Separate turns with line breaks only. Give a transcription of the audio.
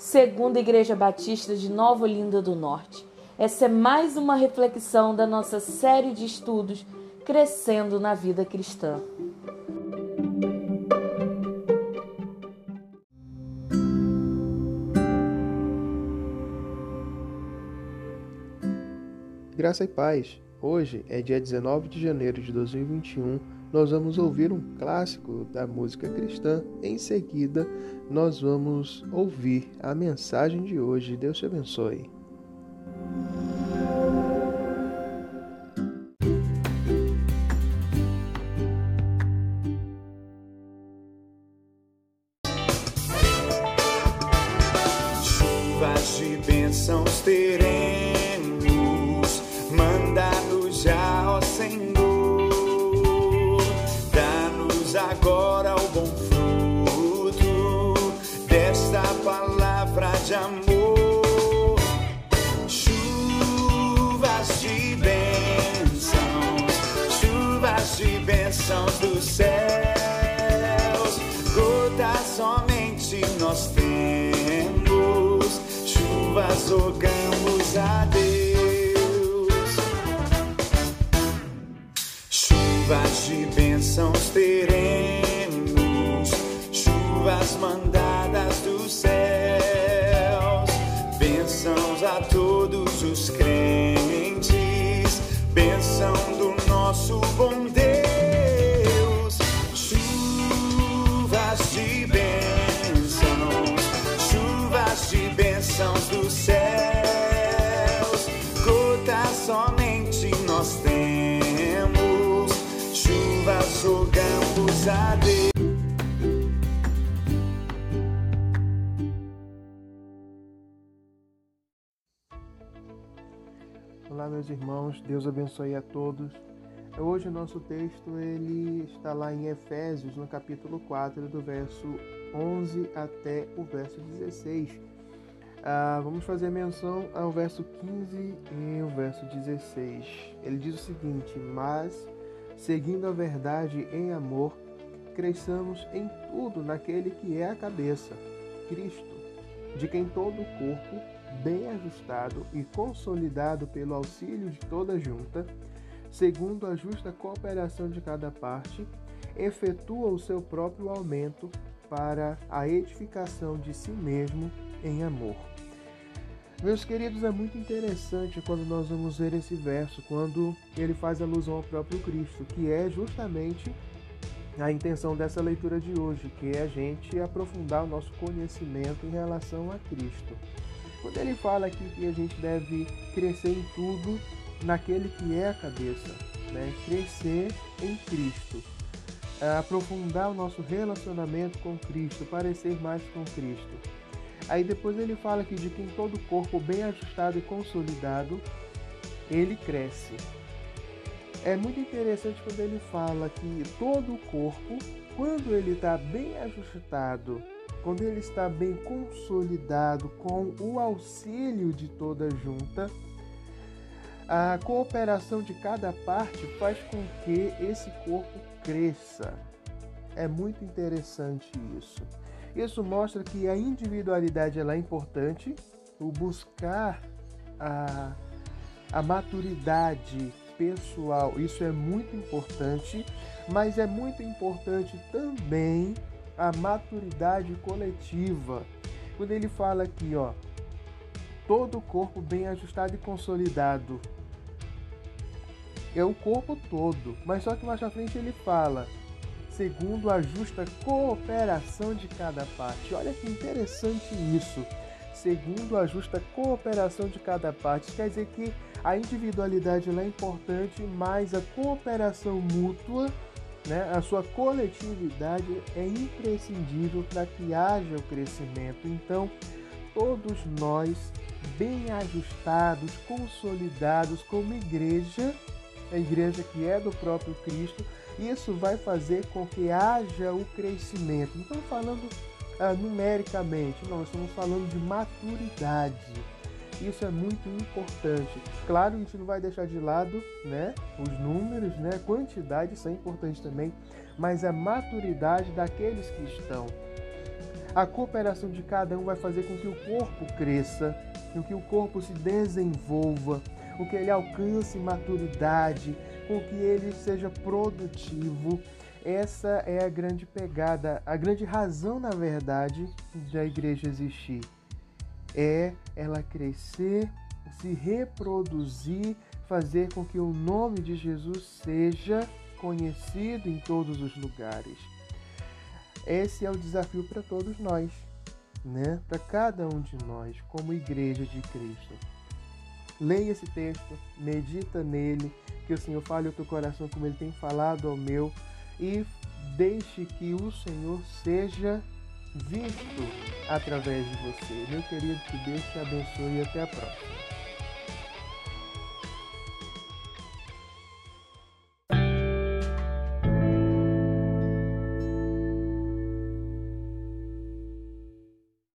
Segunda Igreja Batista de Nova Olinda do Norte. Essa é mais uma reflexão da nossa série de estudos Crescendo na Vida Cristã.
Graça e paz. Hoje é dia 19 de janeiro de 2021 nós vamos ouvir um clássico da música cristã. Em seguida, nós vamos ouvir a mensagem de hoje. Deus te abençoe.
Chuvas de bênçãos teremos, bênçãos dos céus, gotas somente nós temos, chuvas rogamos a Deus. Chuvas de bênçãos teremos. Chuvas mandadas dos céus, bênçãos a todos os crentes, bênção do nosso bom rogamos a Deus.
Olá, meus irmãos, Deus abençoe a todos. Hoje o nosso texto ele está lá em Efésios, no capítulo 4, do verso 11 até o verso 16. Ah, vamos fazer menção ao verso 15 e o verso 16. Ele diz o seguinte: Mas, seguindo a verdade em amor, cresçamos em tudo naquele que é a cabeça, Cristo, de quem todo o corpo bem ajustado e consolidado pelo auxílio de toda junta, segundo a justa cooperação de cada parte, efetua o seu próprio aumento para a edificação de si mesmo em amor. Meus queridos, é muito interessante quando nós vamos ver esse verso, quando ele faz alusão ao próprio Cristo, que é justamente a intenção dessa leitura de hoje, que é a gente aprofundar o nosso conhecimento em relação a Cristo. Quando ele fala aqui que a gente deve crescer em tudo naquele que é a cabeça, né? crescer em Cristo, é, aprofundar o nosso relacionamento com Cristo, parecer mais com Cristo. Aí depois ele fala que de quem todo o corpo bem ajustado e consolidado, ele cresce. É muito interessante quando ele fala que todo o corpo, quando ele está bem ajustado quando ele está bem consolidado com o auxílio de toda junta, a cooperação de cada parte faz com que esse corpo cresça. É muito interessante isso. Isso mostra que a individualidade ela é importante, o buscar a, a maturidade pessoal, isso é muito importante, mas é muito importante também a maturidade coletiva. Quando ele fala aqui, ó, todo o corpo bem ajustado e consolidado. É o corpo todo, mas só que mais à frente ele fala, segundo a justa cooperação de cada parte. Olha que interessante isso. Segundo a justa cooperação de cada parte. Quer dizer que a individualidade é importante, mas a cooperação mútua né, a sua coletividade é imprescindível para que haja o crescimento. Então, todos nós, bem ajustados, consolidados como igreja, a igreja que é do próprio Cristo, isso vai fazer com que haja o crescimento. Não estamos falando ah, numericamente, não, estamos falando de maturidade. Isso é muito importante. Claro, a gente não vai deixar de lado né, os números, né, quantidade, isso é importante também, mas a maturidade daqueles que estão. A cooperação de cada um vai fazer com que o corpo cresça, com que o corpo se desenvolva, com que ele alcance maturidade, com que ele seja produtivo. Essa é a grande pegada, a grande razão, na verdade, da igreja existir. É ela crescer, se reproduzir, fazer com que o nome de Jesus seja conhecido em todos os lugares. Esse é o desafio para todos nós, né? Para cada um de nós, como igreja de Cristo. Leia esse texto, medita nele, que o Senhor fale ao teu coração como ele tem falado ao meu e deixe que o Senhor seja visto através de você. Meu querido, que Deus te abençoe e até a próxima.